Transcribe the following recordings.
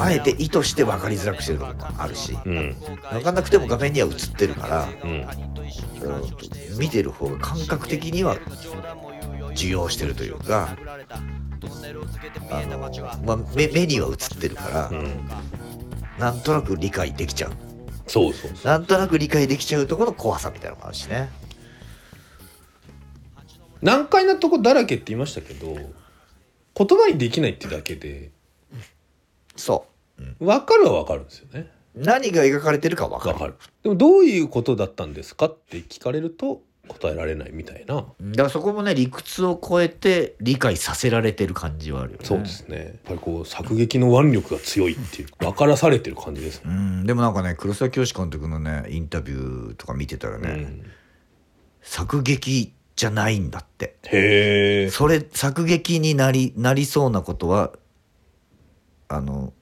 あえて意図して分かりづらくしてるところもあるしうん分かんなくても画面には映ってるからうんうん見てる方が感覚的には受容してるというかあの、まあ、目目には映ってるからうんなんとなく理解できちゃう。そうそうなんとなく理解できちゃうところの怖さみたいなのもあるしね。難解なとこだらけって言いましたけど言葉にできないってだけでそう。分かるは分かるんですよね。何が描かれてるか分かる。分かる。でもどういうことだったんですかって聞かれると答えられないみたいな。だからそこもね理屈を超えて理解させられてる感じはあるよね。そうですね。やっぱりこう作劇の腕力が強いっていう分からされてる感じですね。うん。でもなんかね黒沢清監督のねインタビューとか見てたらね、うん。作劇じゃないんだって。へえそれ作劇になりなりそうなことはあの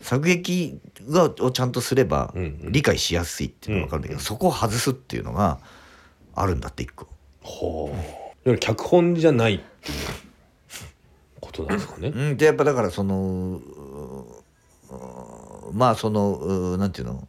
作劇がをちゃんとすればうんうん。理解しやすいっていうのが分かるんだけど、そこを外すっていうのがあるんだって一個。はあいわゆる脚本じゃないっていうことなんですかね。うん。でやっぱだからそのうーまあそのうーなんていうの？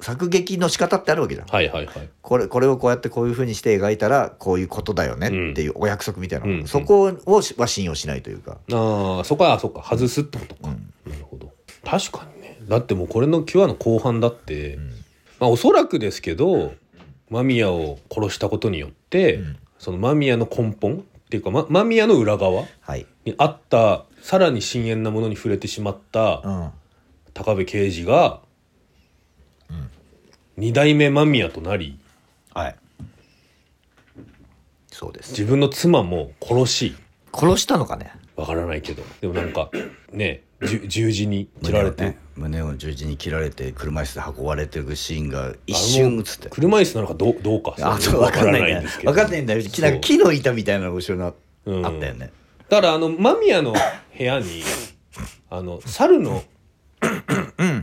作劇の仕方ってあるわけじゃん。はいはいはい。これこれをこうやってこういうふうにして描いたらこういうことだよねっていうお約束みたいな、うんそこをしは信用しないというか、ああそこはあそっか。外すってことか、うん。なるほど。確かにね。だってもうこれの9話の後半だって、まあおそらくですけど間宮を殺したことによって、うん。その間宮の根本っていうか、ま、間宮の裏側はい、にあったさらに深淵なものに触れてしまったうん、高部刑事が、二代目間宮となりはい。そうです。自分の妻も殺し。殺したのかね？わからないけど。でもなんかねじゅ十字に切られて、胸をね胸を十字に切られて車椅子で運ばれてるシーンが一瞬映って。車椅子なのかどうどうかあそう分かんないんですけど。分かんないんだよ。そう。なんか木の板みたいなのが後ろにあったよね、だからあの間宮の部屋にあの猿の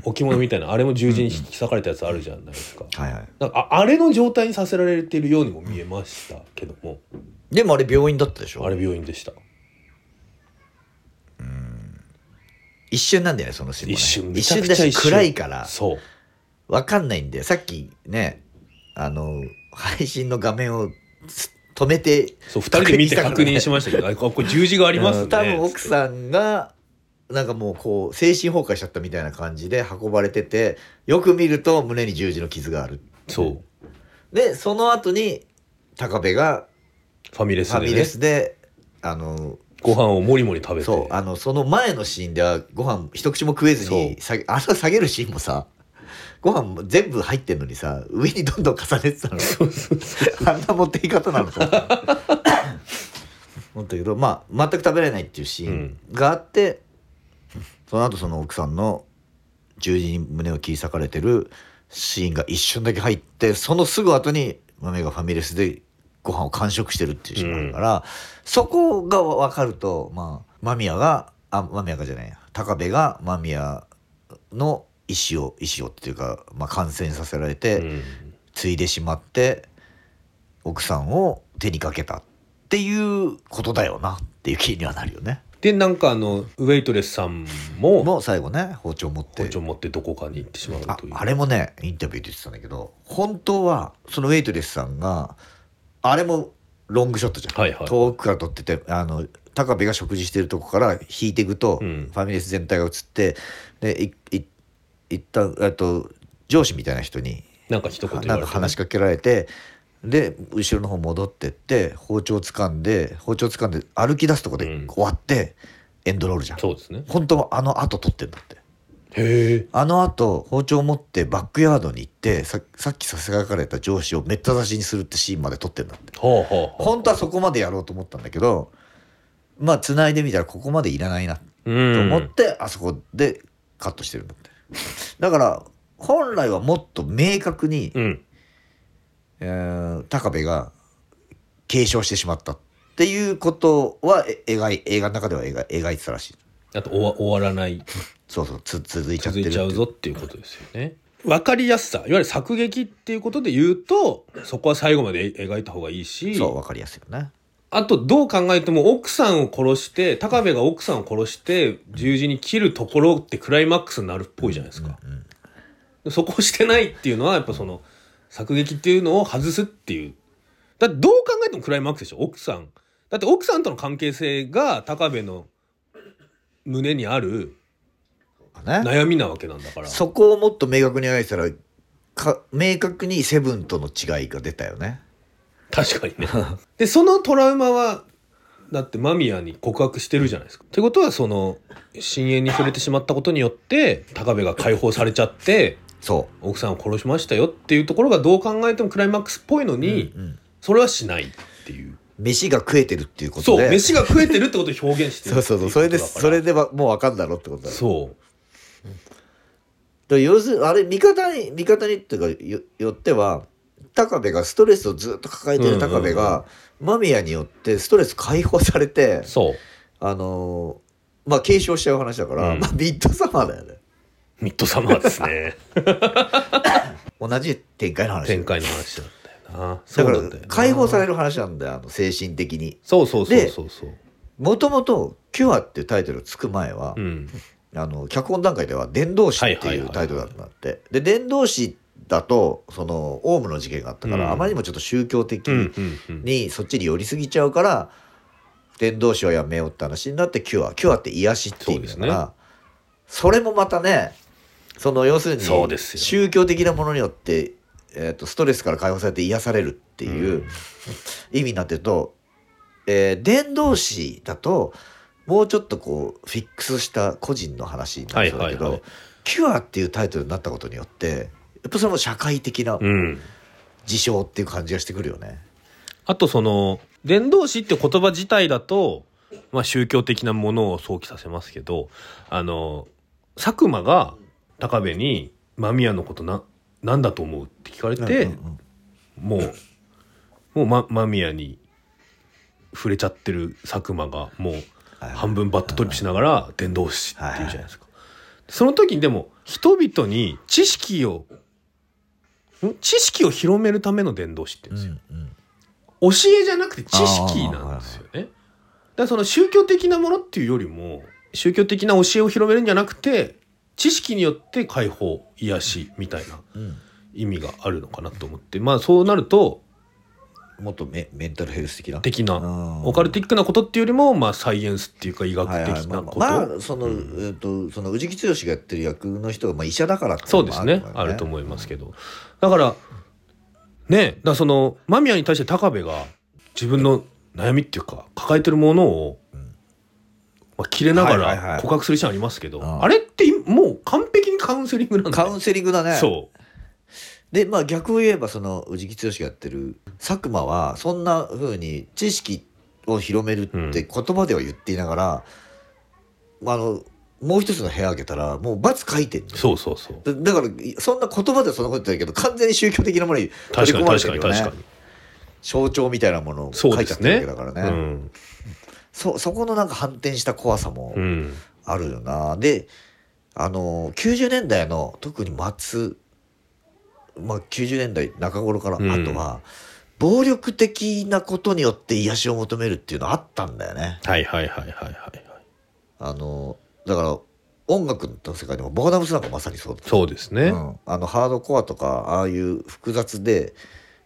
置物みたいなあれも十字に引き裂かれたやつあるじゃないですか。はいはい。なんかああれの状態にさせられているようにも見えましたけども。でもあれ病院だったでしょ？あれ病院でした。一瞬なんだよねそのシーンもね。一瞬め一瞬だし暗いから。そう。わかんないんだよ。さっきねあの配信の画面をつ止めてそう二人で見て確認しまましたけどあこれ十字がありますね。多分奥さんがなんかもうこう精神崩壊しちゃったみたいな感じで運ばれててよく見ると胸に十字の傷があるそう。でその後に高部がファミレスで、ね。ファミレ、スであのご飯をもりもり食べて。そうあのその前のシーンではご飯一口も食えずにあの下げるシーンもさご飯も全部入ってんのにさ上にどんどん重ねてたの。あんな持っていき方なのと 思ったけどまあ全く食べられないっていうシーンがあって、その後その奥さんの十字に胸を切り裂かれてるシーンが一瞬だけ入ってそのすぐ後に豆がファミレスでご飯を完食してるっていうシーンがあるから、そこが分かるとまあ間宮があ間宮がじゃないや高部が間宮の意思を意思をっていうか、まあ、感染させられて、うん継いでしまって奥さんを手にかけたっていうことだよなっていう気にはなるよね。でなんかあのウェイトレスさんももう最後ね包丁持って。包丁持ってどこかに行ってしまうあという。あれもねインタビューで言ってたんだけど本当はそのウェイトレスさんがあれもロングショットじゃん、はいはい。遠くから撮っててあの高部が食事してるとこから引いていくと、うん。ファミレス全体が映ってでいい一旦あと上司みたいな人になんか一言言なんか話しかけられてで後ろの方戻ってって包丁掴んで包丁掴んで歩き出すとこでうん。終わって、エンドロールじゃん。そうですね。本当はあの後撮ってんだって。へえ。あの後包丁を持ってバックヤードに行ってささっきさせがかれた上司をめった刺しにするってシーンまで撮ってんだって。はあはあはあ本当はそこまでやろうと思ったんだけどまあ繋いでみたらここまでいらないなとうん。思って、あそこでカットしてるんだって。だから本来はもっと明確に、うんえー高部が継承してしまったっていうことはえ描い映画の中では描い描いてたらしい。あと終わ終わらない。そうそうつ続いちゃってるって続いちゃうぞっていうことですよね。分かりやすさ。いわゆる作劇っていうことで言うとそこは最後まで描いた方がいいし。そう分かりやすいよね。あとどう考えても奥さんを殺して高部が奥さんを殺して十字に切るところってクライマックスになるっぽいじゃないですか、そこをしてないっていうのはやっぱその作劇っていうのを外すっていう。だってどう考えてもクライマックスでしょ？奥さん。だって奥さんとの関係性が高部の胸にあるね。悩みなわけなんだから。そこをもっと明確に描いたらか明確にセブンとの違いが出たよね。確かにね。でそのトラウマはだって間宮に告白してるじゃないですか。ってことはその深淵に触れてしまったことによって高部が解放されちゃってそ奥さんを殺しましたよっていうところがどう考えてもクライマックスっぽいのう、に、うんうん。それはしないっていう。飯が食えてるっていうことそう。で飯が食えてるってことを表現してるそうそうそう。それでそれではもう分かんだろってことだよそう。で要するにあれ味方に味方にっていうかよよっては高部がストレスをずっと抱えてる高部が、間宮によってストレス解放されてそう。あのーまあ継承しちゃう話だから、うん。まあミッドサマーだよねミッドサマーですね。同じ展開の話。展開の話だったよな。だから解放される話なんだよあの精神的に。そうそうそうそうそう。もともと「キュア」っていうタイトルがつく前は、うん。あの脚本段階では「伝道師」ってはいうタイトルだったんだって。で伝道師だとそのオウムの事件があったから、うん。あまりにもちょっと宗教的にそっちに寄りすぎちゃうから伝道師はやめようって話になってキュアキュアって癒しって意味だからそ,、れもまたねその要するにそうですよ。宗教的なものによって、えー、とストレスから解放されて癒されるっていう、うん。意味になってると、えー伝道師だともうちょっとこうフィックスした個人の話になるんだけど、はいはいはい。キュアっていうタイトルになったことによってやっぱそれも社会的なうん。事象っていう感じがしてくるよね。あとその伝道師って言葉自体だと、まあ、宗教的なものを想起させますけどあの佐久間が高部に「間宮のことな何だと思う?」って聞かれて、もうもう、ま、間宮に触れちゃってる佐久間がもうはい半分バットトリップしながら伝道師っていうじゃないですか。その時にでも人々に知識をん？知識を広めるための伝道師って言うんですよ。教えじゃなくて知識なんですよね。だからその宗教的なものっていうよりも宗教的な教えを広めるんじゃなくて知識によって解放癒しみたいなうん。意味があるのかなと思って。まあそうなるともっとメメンタルヘルス的な？的なうんオカルティックなことっていうよりもまあサイエンスっていうか医学はいはい。的なこと、まあ、まあその、うん。えっとその宇治木剛がやってる役の人がまあ医者だからってそうですね。あると思いますけど。だからねだその間宮に対して高部が自分の悩みっていうか抱えてるものを、まあ、切れながはいはいはい。ら告白するシーンありますけど、うん。あれってもう完璧にカウンセリングなんだ。よカウンセリングだね。そう。でまあ逆を言えばその宇治木剛がやってる佐久間はそんな風に知識を広めるって言葉では言っていながら、あのもう一つの部屋開けたらもう罰書いてんのそうそうそう。だだからそんな言葉ではそんなこと言ってないけど完全に宗教的なものに取確かにり込まれて確るよね。かに確かに象徴みたいなものを書そういちゃってるわねけだからね。うんそそこのなんか反転した怖さもうん。あるよな、であの90年代の特に末、まあ、90年代中頃からうん。あとは、暴力的なことによって癒しを求めるっていうのあったんだよね。はいはいはいはいはいはい。あのだから音楽の世界でもボーダムスなんかまさにそうそうですね、うん、あのハードコアとかああいう複雑で、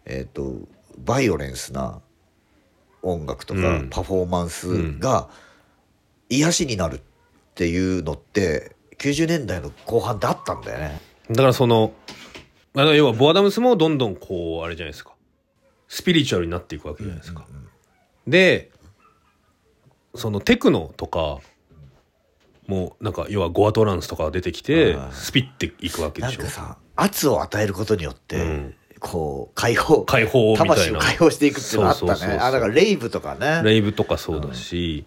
えー、とバイオレンスな音楽とかうんパフォーマンスが癒しになるっていうのって90年代の後半ってあったんだよね。だからそのあの要はボアダムスもどんどんこうあれじゃないですかスピリチュアルになっていくわけじゃないですか。でそのテクノとかもうなんか要はゴアトランスとかが出てきてはいスピっていくわけでしょなんか。さ圧を与えることによって、うんこう解放解放みた魂いな。を解放していくっていうのあったね。あだからレイブとかね。レイブとかそうだし、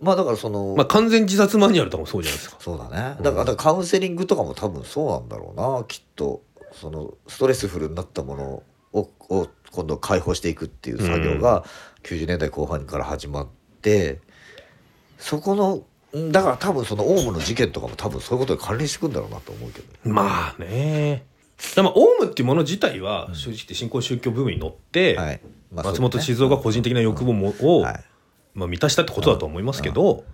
まあだからその、まあ完全自殺マニュアルとかもそうじゃないですか。そうだね。だからだからカウンセリングとかも多分そうなんだろうな。きっとそのストレスフルになったものをを今度解放していくっていう作業が90年代後半から始まってそこのんだから多分そのオウムの事件とかも多分そういうことに関連してくんだろうなと思うけどね。まあね。でもオウムっていうもの自体は正直言って新興宗教ブームに乗って、はい。まあ松本静雄が個人的な欲望もを、はい。まあ、満たしたってことだと思いますけど、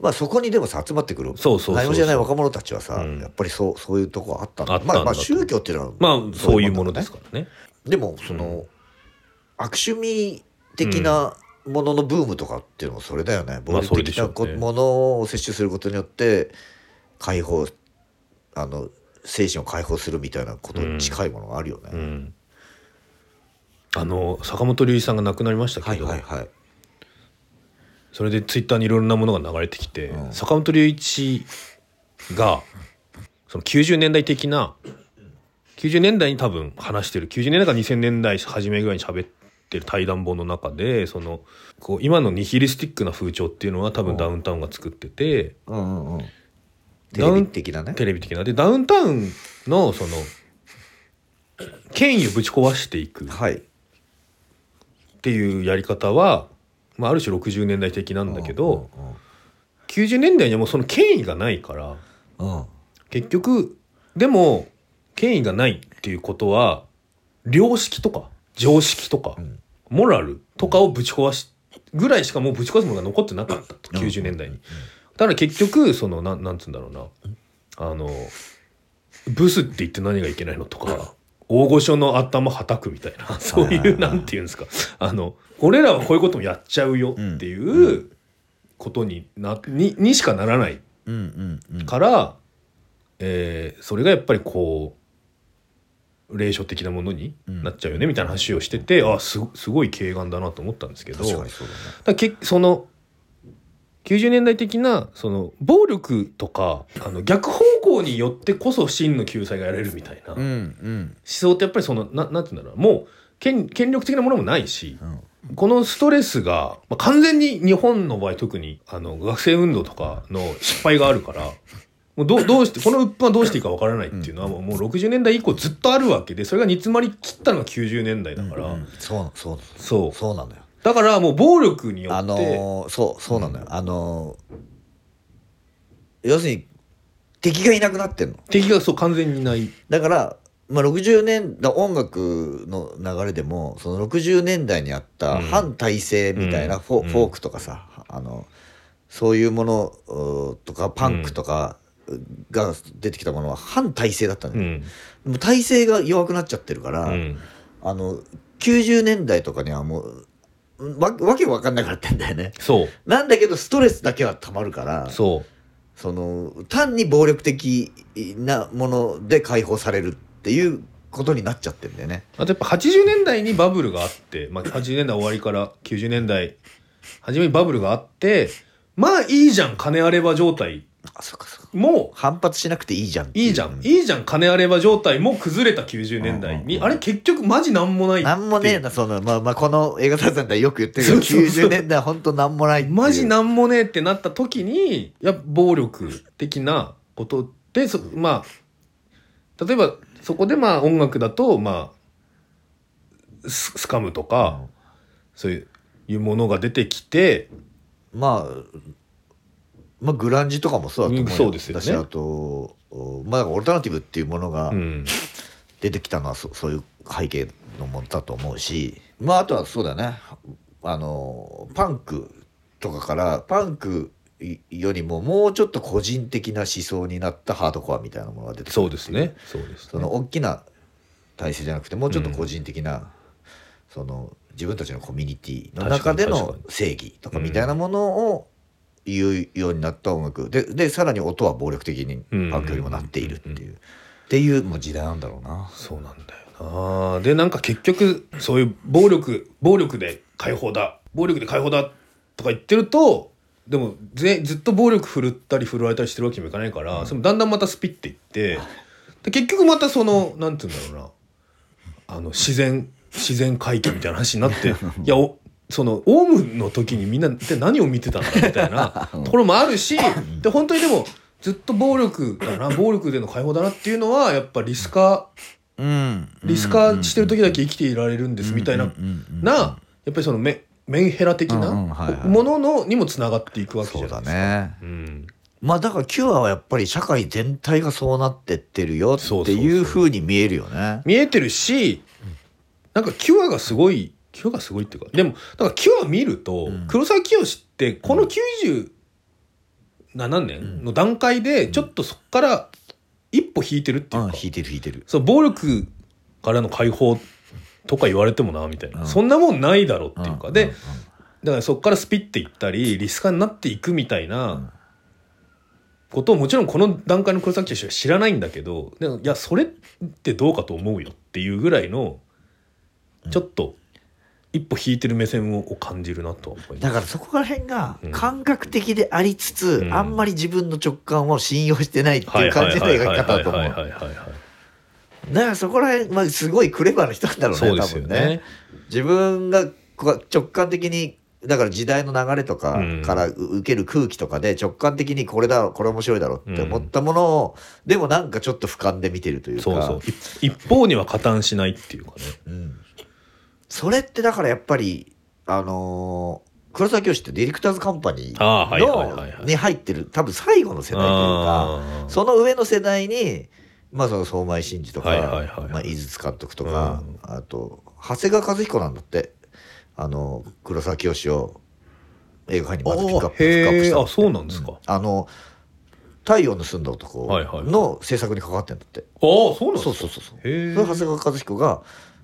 まあそこにでもさ集まってくる。そうそうそうそう。何も知らない若者たちはさ、うん。やっぱりそうそういうとこあったんだ。あったんだまあ、まあ宗教っていうのはまあそういうものだですからね。でもその、悪趣味的なもののブームとかっていうのもそれだよね、暴力的なこしょうね。ものを摂取することによって解放あの精神を解放するみたいなことに近いものがあるよね。うん、あの坂本龍一さんが亡くなりましたはいけど、はいはい。それでツイッターにいろんなものが流れてきて、うん坂本龍一がその90年代的な90年代に多分話してる90年代から2000年代初めぐらいに喋ってる対談本の中でそのこう今のニヒリスティックな風潮っていうのは多分ダウンタウンが作ってて、うんうんうん。テレビ的なね。テレビ的な。でダウンタウンのその権威をぶち壊していく。はい。っていうやり方は、まあ、ある種60年代的なんだけど、うんうん90年代にはもうその権威がないからうん。うん結局でも権威がないっていうことは良識とか常識とか、ん。モラルとかをぶち壊しぐらいしかもうぶち壊すものが残ってなかったと。うん。90年代に。だから結局そのなんなんつうんだろうな。あのブスって言って何がいけないのとか大御所の頭はたくみたいなそうはいうなんていうんですか。あの俺らはこういうこともやっちゃうよっていうことになににしかならない。から、えーそれがやっぱりこう霊障的なものになっちゃうよねみたいな話をしてて、あすすごい軽眼だなと思ったんですけど確かにそうだけその90年代的なその暴力とかあの逆方向によってこそ真の救済がやれるみたいな。思うんうん。想ってやっぱりそのななんて言うんだろう。もう権権力的なものもないし、うん。このストレスが、まあ、完全に日本の場合特にあの学生運動とかの失敗があるからもうどう どうしてこの鬱憤はどうしていいかわからないっていうのはもうもう60年代以降ずっとあるわけでそれが煮詰まりきったのが90年代だから、うん。そうそうそう。そうなのよ。だからもう暴力によって、あのーそうそうなのよ、あのー要するに敵がいなくなってんの。敵がそう完全にいない。だから、まあ、60年だ音楽の流れでもその60年代にあったうん。反体制みたいなフォ,、うん。フォークとかさあのそういうものうーとかパンクとかが出てきたものは反体制だったのよ、うん、でも体制が弱くなっちゃってるから、うん、あの90年代とかにはもうわわけわかんなくなってんだよね。そうなんだけどストレスだけはたまるからそうその単に暴力的なもので解放されるっていうことになっちゃってるんだよね。あとやっぱ80年代にバブルがあって、まあ、80年代終わりから90年代初めにバブルがあってまあいいじゃん金あれば状態あそっかそっか。も反発しなくていいじゃんってう。いいじゃん。いいじゃん。金あれば状態も崩れた90年代に、うんうんうん。あれ結局マジなんもないって。いうなんもねえなそのまあまあこの映画大さんではよく言ってるけどそうそうそう。90年代は本当なんもないっていう。マジなんもねえってなった時にやっぱ暴力的なことってそまあ例えばそこでまあ音楽だとまあススカムとか、そういういうものが出てきてまあまあグランジとかもそうだと思ううんそうですよね。だしあとおまあオルタナティブっていうものがうん。出てきたのはそそういう背景のものだと思うしまああとはそうだね。あのパンクとかからパンクよりももうちょっと個人的な思想になったハードコアみたいなものが出てくるそうですね。そうですね。その大きな体制じゃなくてもうちょっと個人的な、その自分たちのコミュニティの中での正義とかみたいなものを言うようになった音楽。ででさらに音は暴力的にパンクよりもなっているっていう、っていうもう時代なんだろうな。そうなんだよな。でなんか結局そういう暴力暴力で解放だ。暴力で解放だとか言ってるとでもぜずっと暴力振るったり振るわれたりしてるわけにもいかないから、そのだんだんまたスピっていってで結局またそのなんて言うんだろうな。あの自然自然回帰みたいな話になって いやおそのオウムの時にみんなって何を見てたんだみたいなところもあるしで本当にでもずっと暴力だな 暴力での解放だなっていうのはやっぱリスカうんリスカしてる時だけ生きていられるんですみたいななやっぱりそのメメンヘラ的ないもののにもつながっていくわけじゃないですか。ね。うんまあだからキュアはやっぱり社会全体がそうなってってるよっていうふうに見えるよね。見えてるしなんかキュアがすごいキュアがすごいっていうかでもだからキュア見ると、うん。黒沢清ってこの97年の段階でちょっとそこから一歩引いてるっていうか、うん引いてる引いてる。そう暴力からの解放とか言われてもなみたいな、うん。そんなもんないだろっていうか、でだからそこからスピっていったりリスカになっていくみたいなことをもちろんこの段階の黒崎氏は知らないんだけどでもいやそれってどうかと思うよっていうぐらいのちょっと一歩引いてる目線を感じるなと。だからそこら辺がうん感覚的でありつつ、うんあんまり自分の直感を信用してないっていう感じの描き方だと思う。はいだからそこら辺、まあ、すごいクレバーな人なんだろうね、そうですよ多分ねね。。自分がこう直感的に、だから時代の流れとかうんからう受ける空気とかで直感的にこれだこれ面白いだろうって思ったものを、でもなんかちょっと俯瞰で見てるというか。そうそう。一 一方には加担しないっていうかね。うんそれってだからやっぱりあのー黒沢清ってディレクターズカンパニあーはいはいはいはい。ーのに入ってる多分最後の世代というかあー。その上の世代にまあその相馬井真司とか、はいはいはいはい。まあ、井筒監督とか、うん。あと長谷川和彦なんだって。あの黒沢清を映画館にまずピックアップあックアップしたあそうなんですか。あの「太陽の住んだ男」はいはいの制作に関わってんだって。ああそうなんですか。そうそうそうそう。へえそれ長谷川和彦が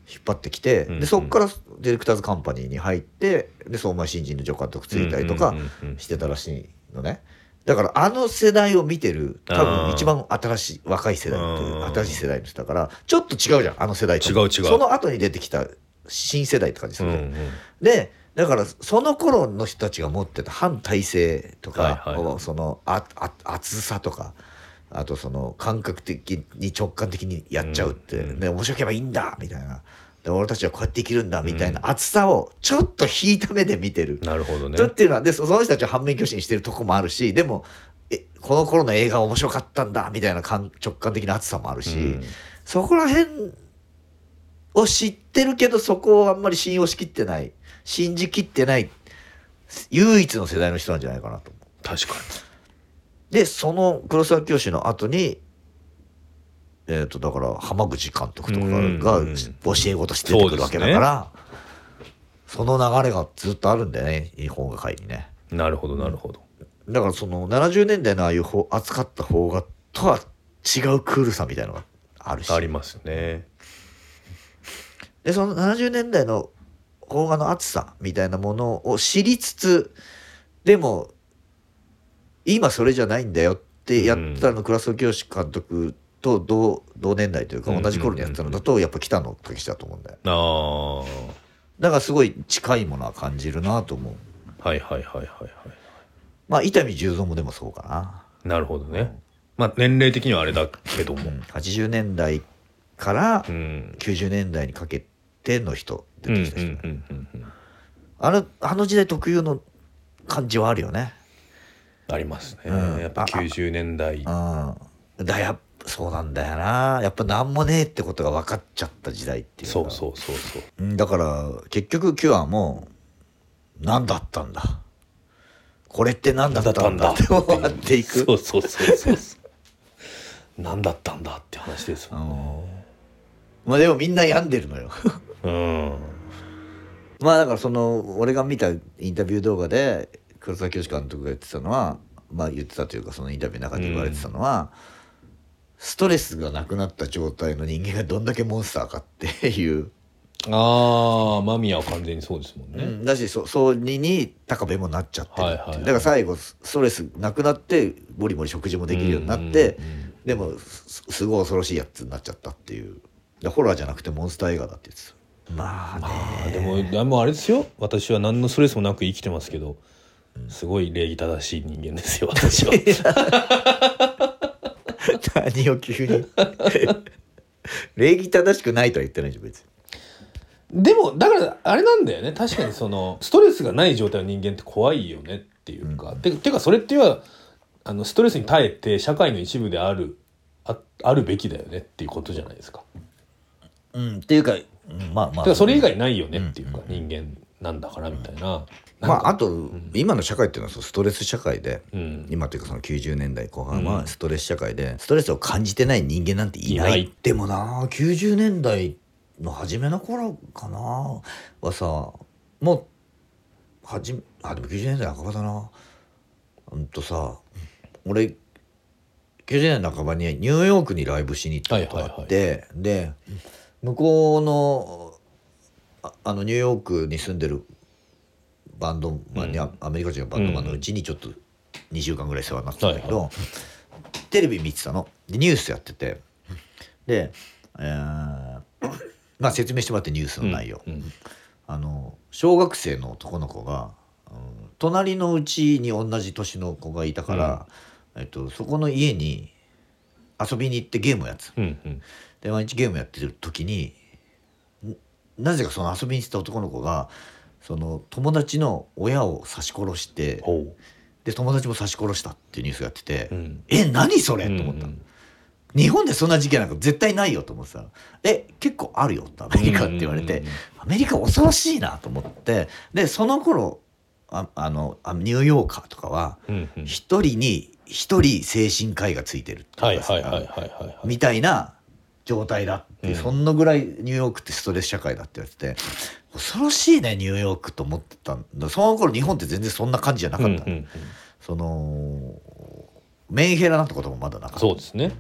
引っ張ってきて、うんうん。でそこからディレクターズカンパニーに入ってで相馬新人の助監督ついたりとかしてたらしいのね。だからあの世代を見てる多あ分ー。一番新しい若い世代っていううん。新しい世代の人だからちょっと違うじゃんあの世代と違う違う。その後に出てきた新世代って感じするじゃん、うんうん。でだからその頃の人たちが持ってた反体制とか、はいはいはい。そのああ熱さとかあとその感覚的に直感的にやっちゃうって、うん面白ければいいんだみたいな。で俺たちはこうやって生きるんだみたいな熱さをちょっと引いた目で見てる。なるほどね。だっていうのはでそその人たちは反面教師にしてるとこもあるしでもえこの頃の映画面白かったんだみたいな感直感的な熱さもあるし、うん。そこら辺を知ってるけどそこをあんまり信用しきってない信じきってない唯一の世代の人なんじゃないかなと思う。確かでその黒沢清の後にえっ、とだから浜口監督とかうんがうん教え子として出てくるわけだからそ,、の流れがずっとあるんだよね日本画界にね。になるほどなるほど。だからその70年代のああいう方扱った方がとは違うクールさみたいなのがあるし。ありますね。でその70年代の邦画の熱さみたいなものを知りつつでも今それじゃないんだよってやったの、倉沢清監督と同同年代というかうん同じ頃にやったのだとやっぱ北野武だと思うんだよ。あだからすごい近いものは感じるなと思う。あはいはいはいはいはまあ伊丹十三もでもそうかな、いなるほどね。まあ年齢的にはあれだけども。うん、80年代からうん。90年代にかけての人うんうん出てきた人、あの時代特有の感じはあるよねありますね。うん。やっぱ90年代。うん。だやっそうなんだよな。やっぱ何もねえってことが分かっちゃった時代っていうか。そうそうそうそう。うんだから結局キュアも何だったんだ。これって何だったんだ。って終わっていく。そうそうそうそうそう。何だったんだって話ですうもんん。まあでもみんな病んでるのよ。うん。まあだからその俺が見たインタビュー動画で黒沢清監督が言ってたのはまあ言ってたというかそのインタビューの中で言われてたのは、ストレスがなくなった状態の人間がどんだけモンスターかっていう、ああ間宮は完全にそうですもんね、うんだしそそうにに高部もなっちゃってるってはいはいはいだから最後ストレスなくなってボリボリ食事もできるようになって、うんうんうん。でもすすごい恐ろしいやつになっちゃったっていう。でホラーじゃなくてモンスター映画だって言ってた。まあね、でもでもあれですよ。私は何のストレスもなく生きてますけどすごい礼儀正しい人間ですよ 私は。何を急に。礼儀正しくないとは言ってないじゃん別に。でもだからあれなんだよね。確かにそのストレスがない状態の人間って怖いよねっていうか、ててかそれっていうのはあのストレスに耐えて社会の一部であるああるべきだよねっていうことじゃないですか。うん。っていうか、うんまあまあ。それ以外ないよねっていうか、人間なんだからみたいなまああと、今の社会っていうのはストレス社会で、うん。今というかその90年代後半はうん。ストレス社会で、ストレスを感じてない人間なんていないでもな90年代の初めの頃かな。はさもうはじあでも90年代半ばだな。うんとさ俺90年代半ばにニューヨークにライブしに行ったことがあって、で向こうのああのニューヨークに住んでるバンドマンに、うん。アメリカ人のバンドマンのうちにちょっと2週間ぐらい世話になってたんだけど、テレビ見てたの。でニュースやってて。で、えー まあ説明してもらってニュースの内容、うんあの小学生の男の子が、うん隣のうちに同じ年の子がいたから、えっと、そこの家に遊びに行ってゲームをやってたうんうん。で毎日ゲームやってる時にんなぜかその遊びに行ってた男の子がその友達の親を刺し殺してで友達も刺し殺したっていうニュースやってて、うん。え何それ？と思った、うん日本でそんな事件なんか絶対ないよと思ってさ「え結構あるよ」ってアメリカって言われて、アメリカ恐ろしいなと思って。でその頃ああのあニューヨーカーとかは一人に一人精神科医がついてるみたいな状態だって、うん。そんなぐらいニューヨークってストレス社会だって言われてて恐ろしいねニューヨークと思ってたんだ。その頃日本って全然そんな感じじゃなかった。の、うんうんうん。そのメンヘラなんてこともまだなかった。そうですね。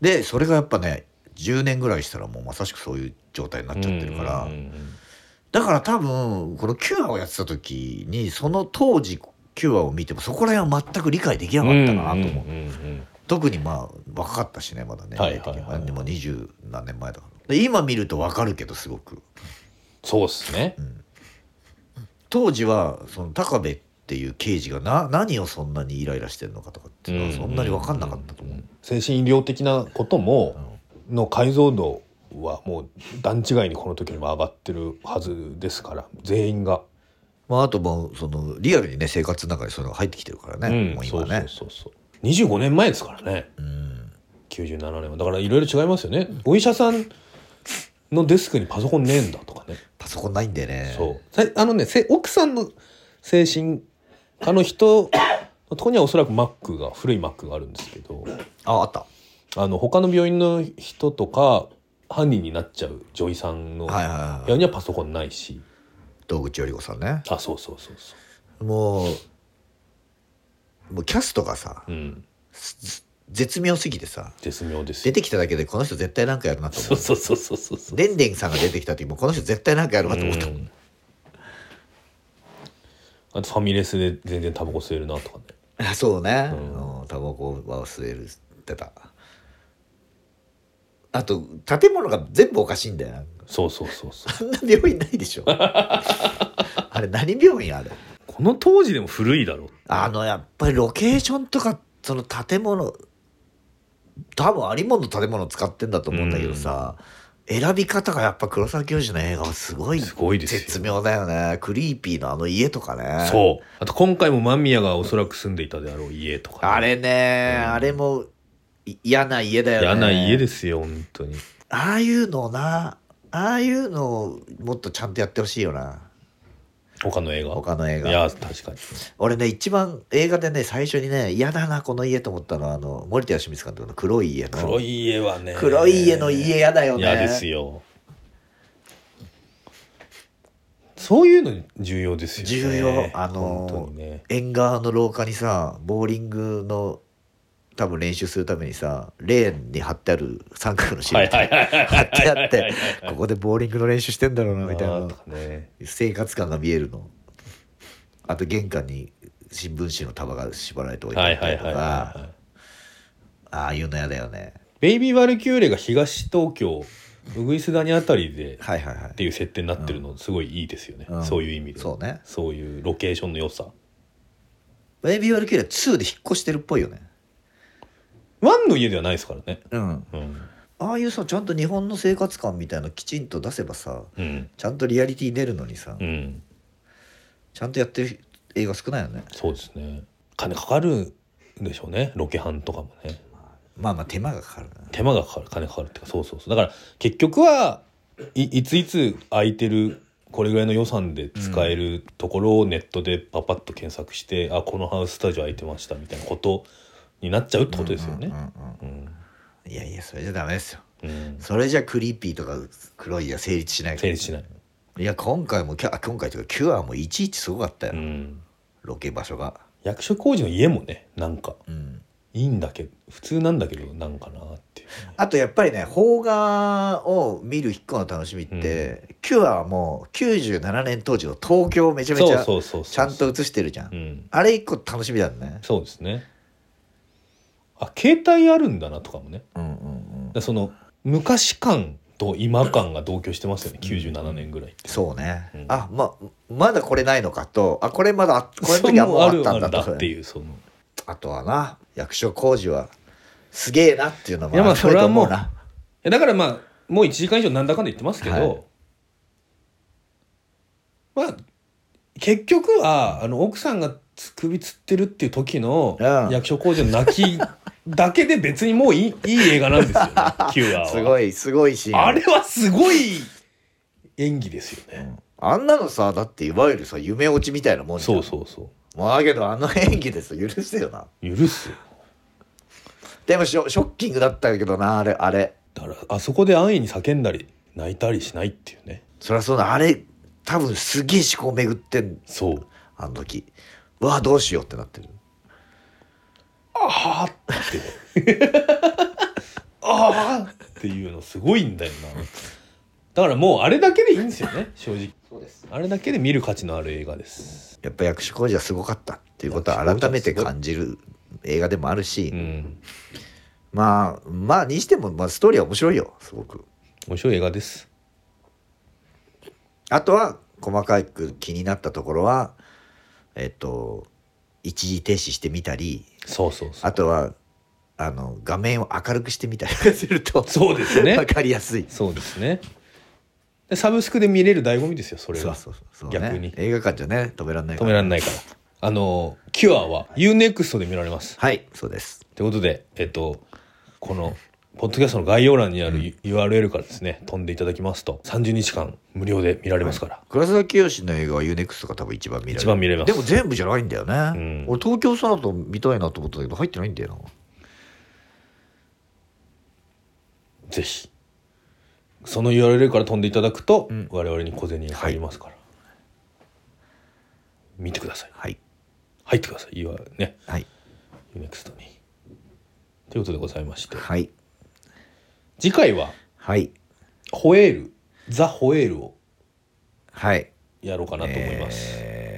でそれがやっぱね10年ぐらいしたらもうまさしくそういう状態になっちゃってるから、うんうんうんだから多分このキュアをやってた時にその当時キュアを見てもそこら辺は全く理解できなかったなと思う,、うんうんうん特にまあ若かったしねまだね、は。いはいはい。も二十何年前だから。で今見ると分かるけどすごく。そうですね。当時はその高部っていう刑事がな何をそんなにイライラしてるのかとかっていうのはそんなに分かんなかったと思う、精神医療的なこともの解像度はもう段違いにこの時にも上がってるはずですから全員が、まああともうそのリアルにね生活の中にそういうのが入ってきてるからね、うん。もう今ね。そうそうそうそう25年前ですからね。うん。97年は。だからいろいろ違いますよね。お医者さんのデスクにパソコンねえんだとかね。パソコンないんだよね。そう。さあのねせ奥さんの精神科の人のとこにはおそらく Mac が古い Mac があるんですけどああった。あの他の病院の人とか犯人になっちゃう女医さんのはいはいはい部屋にはパソコンないし。道口より子さんね。あそうそうそうそもうもうキャストがさううんす絶妙すぎてさ絶妙です出てきただけでこの人絶対なんかやるなと思う。そうそうそうそうそうそう。でんでんさんが出てきた時もこの人絶対なんかやるなと思ったうん。あとファミレスで全然タバコ吸えるなとかね。あそうね、うん。うんタバコは吸えるってた。あと建物が全部おかしいんだよな。そうそうそうそう。あんな病院ないでしょ。あれ何病院あれ？この当時でも古いだろう。あのやっぱりロケーションとかその建物多分ありもの建物使ってんだと思うんだけどさ、選び方がやっぱ黒沢教授の映画はすごいすごいですよ。絶妙だよね。クリーピーのあの家とかね。そう。あと今回も間宮がおそらく住んでいたであろう家とかね、あれね、うん。あれもい嫌な家だよね。嫌な家ですよ本当に。ああいうのをなああいうのをもっとちゃんとやってほしいよな他の映画？他の映画。いや確かに。俺ね一番映画でね最初にね嫌だなこの家と思ったのはあの森田芳光監督の黒い家の。黒い家はね。黒い家の家嫌だよね。嫌ですよ。そういうの重要ですよね。重要。あのね。縁側の廊下にさボーリングの多分練習するためにさレーンに貼ってある三角のシール貼ってあってここでボーリングの練習してんだろうなみたいなね生活感が見えるのあと玄関に新聞紙の束が縛られておいてあはいったりとかああいうの嫌だよねベイビー・ワルキューレが東東京ウグイス谷あたりでっていう設定になってるのすごいいいですよね、うんそういう意味でそうねそういうロケーションの良さベイビー・ワルキューレ2で引っ越してるっぽいよねワンの家ではないですからね。うん。うん。ああいうさちゃんと日本の生活感みたいなのきちんと出せばさうん。ちゃんとリアリティ出るのにさ、うん。ちゃんとやってる映画少ないよね。そうですね。金かかるんでしょうね。ロケハンとかもね。まあまあ手間がかかるな手間がかかる金かかるっていうかそうそうそう。だから結局はいいついつ空いてるこれぐらいの予算で使えるところをネットでパパッと検索して、あこのハウススタジオ空いてましたみたいなことになっちゃうってことですよね。うんうんうんうん。いやいやそれじゃダメですよ。うん。それじゃクリーピーとか黒いや成立しない成立しない。いや今回も今回というかキュアもいちいちすごかったよ、うん。ロケ場所が。役所広司の家もねなんか。うん。いいんだけど普通なんだけどなんかなっていう。ねあとやっぱりね邦画を見る一個の楽しみって、キュアはもう97年当時の東京をめちゃめちゃちゃんと映してるじゃん、うん。あれ一個楽しみだね。そうですねあ携帯あるんだなとかもね。うんうんうん。その昔感と今感が同居してますよね。97年ぐらいそうね、うん。あままだこれないのかと。あこれまだあこれの時はもうあったんだと。っていうその。あとはな役所広司はすげえなっていうのもいやまあそれはもうだからまあもう1時間以上なんだかんだ言ってますけど、はいまあ結局はあの奥さんが首つってるっていう時のうん。役所広司の泣きだけで別にもういいいい映画なんですよね キュアは。すごいすごいシーン。あれはすごい演技ですよね、あんなのさだっていわゆるさ夢落ちみたいなもんじゃん。そうそうそまあだけどあの演技です許してよな。う許すよ。でもショショッキングだったけどなあれあれ。だからあそこで安易に叫んだり泣いたりしないっていうね。そりゃそうだ。あれ多分すげえ思考巡ってん。そう。あの時。うわどうしようってなってる。ああって。ああっていうのすごいんだよな。だからもうあれだけでいいんですよね正直。そうです。あれだけで見る価値のある映画です。やっぱ役所広司はすごかったっていうことを改めて感じる映画でもあるし、うん。まあまあにしても、まあ、ストーリーは面白いよすごく。面白い映画です。あとは細かく気になったところはえっと一時停止してみたりそうそうそう。あとはあの画面を明るくしてみたりするとそうですね。分かりやすい。そうですね。でサブスクで見れる醍醐味ですよそれは。そうそうそうそう、ね、逆に。映画館じゃね止めらんないから。止められないから。あのキュアは UNEXT で見られます。はいそうです。ということで、えっと、この、ポッドキャストの概要欄にある URL からですね、飛んでいただきますと、30日間無料で見られますから。倉沢清の映画は UNEXT が多分一番見れる。一番見れます。でも全部じゃないんだよね、ん。俺東京ソナタ見たいなと思ったけど入ってないんだよなぜひ。その URL から飛んでいただくと、ん我々に小銭が入りますから。見てください。はい入ってください。URL ね。はい UNEXT に。ということでございまして、はい次回は、はいホエール、ザ・ホエールをはいやろうかなと思います。えー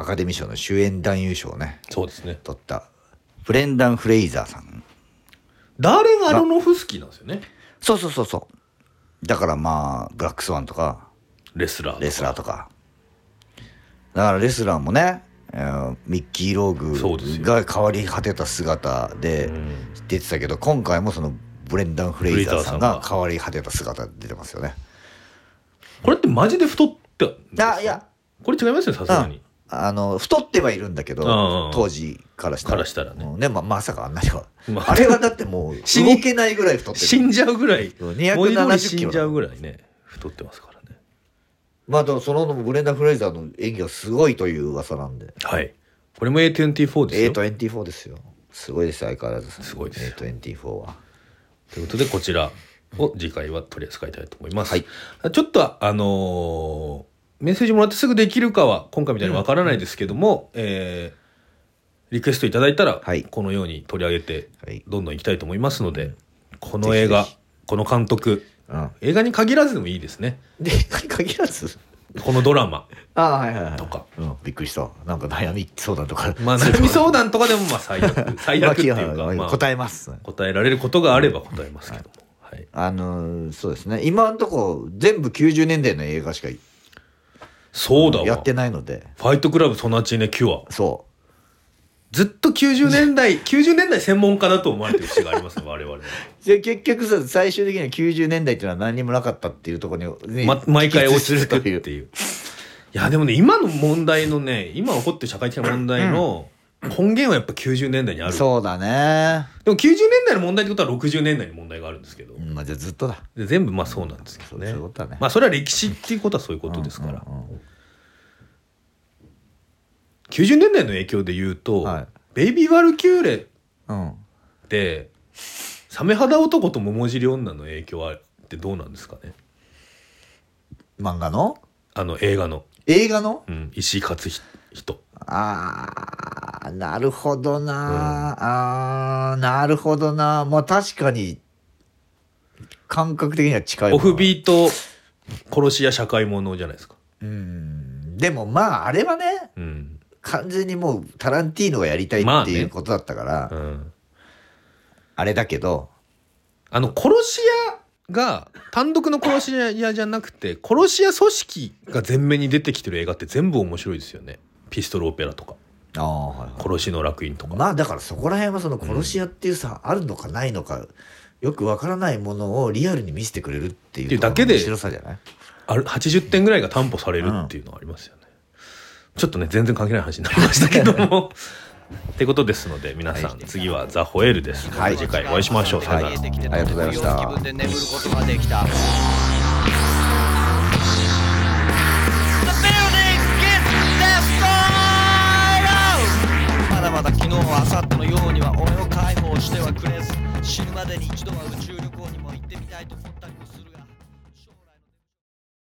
アカデミー賞の主演男優賞をねそうですね。取ったブレンダン・フレイザーさんダーレン・アロノフスキーなんですよね。そうそうそうそう。だからまあブラックスワンとか。レスラー。レスラーとか。だからレスラーもね、えーミッキー・ローグが変わり果てた姿でうん。出てたけど今回もそのブレンダン・フレイザーさんがが。変わり果てた姿で出てますよね。これってマジで太ってんですか？あいや。これ違いますよさすがに、あの太ってはいるんだけど当時からしたら。からしたらね。うん。ねままさかあんなには、まあ。あれはだってもう死に動けないぐらい太ってる。死んじゃうぐらい。そう文字通り270死んじゃうぐらいね太ってますからね。まあでもそのブレンダン・フレイザーの演技がすごいという噂なんで。はい。これも A24 ですよ。A24 ですよ。すごいです相変わらず。すごいですよ A24 は。ということでこちらを次回は取り扱いたいと思います、はい。ちょっとあのーメッセージもらってすぐできるかは今回みたいにわからないですけども、えーリクエストいただいたら、はい。このように取り上げてはい。どんどん行きたいと思いますので、この映画この監督うん。映画に限らずでもいいですね。で限らず？このドラマ。ああはいはいはい。とか。うん、びっくりした。なんか悩み相談とかまあ悩み相談とかでもまあ最悪。最悪っていうか、まあまあ、答えます。答えられることがあれば答えますけども、はい、あのーそうですね。今のとこ全部90年代の映画しかそうだわ。やってないので。ファイトクラブソナチネキュア。そずっと90年代 90年代専門家だと思われてる節がありますね我々。うで結局さ最終的には90年代っていうのは何にもなかったっていうところに、ねま、毎回落ち着くっていう。いやでもね今の問題のね今起こってる社会的な問題の根源はやっぱ90年代にある。そうだね、でも90年代の問題ってことは60年代に問題があるんですけど、うんまあ、じゃあずっとだ。で全部まあそうなんですけどね。そうね。まあそれは歴史っていうことはそういうことですから、うんうんうん90年代の影響で言うと、はい。ベイビー・ワルキューレうん。サメ肌男と桃尻女の影響はってどうなんですかね。漫画の？あの映画の、映画の？うん、石井勝人あーなるほどな、あーなるほどな。まあ確かに感覚的には近いオフービート殺し屋社会ものじゃないですか。うん。でもまああれはねうん、完全にもうタランティーノがやりたいっていうことだったから、うん、あれだけどあの殺し屋が単独の殺し屋じゃなくて殺し屋組織が前面に出てきてる映画って全部面白いですよねピストルオペラとか。ああはいはい。殺しの楽園とか、まあだからそこら辺はその殺し屋っていうさ、あるのかないのかよくわからないものをリアルに見せてくれるっていうだけで面白さじゃない？ある80点ぐらいが担保されるっていうのはありますよね、ちょっとね全然関係ない話になりましたけども。ってことですので皆さん、次はザ・ホエールです、はい。次回お会いしましょう。さよなら、はい。ありがとうございました